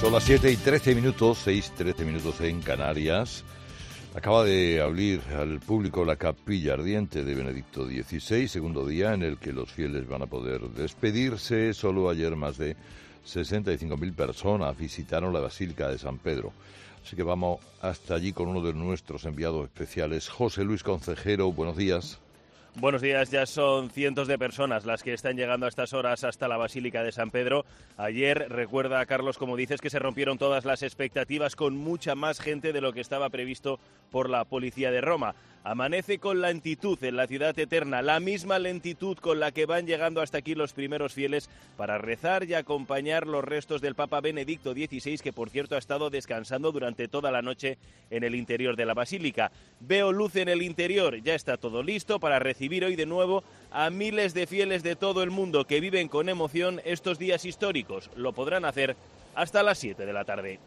Son las 7 y 13 minutos, 6, 13 minutos en Canarias. Acaba de abrir al público la capilla ardiente de Benedicto XVI, segundo día en el que los fieles van a poder despedirse. Solo ayer más de 65.000 personas visitaron la Basílica de San Pedro. Así que vamos hasta allí con uno de nuestros enviados especiales, José Luis Concejero. Buenos días. Buenos días, ya son cientos de personas las que están llegando a estas horas hasta la Basílica de San Pedro. Ayer, recuerda Carlos, como dices, que se rompieron todas las expectativas con mucha más gente de lo que estaba previsto por la policía de Roma. Amanece con lentitud en la ciudad eterna, la misma lentitud con la que van llegando hasta aquí los primeros fieles para rezar y acompañar los restos del Papa Benedicto XVI, que por cierto ha estado descansando durante toda la noche en el interior de la basílica. Veo luz en el interior, ya está todo listo para recibir hoy de nuevo a miles de fieles de todo el mundo que viven con emoción estos días históricos. Lo podrán hacer hasta las 7 de la tarde.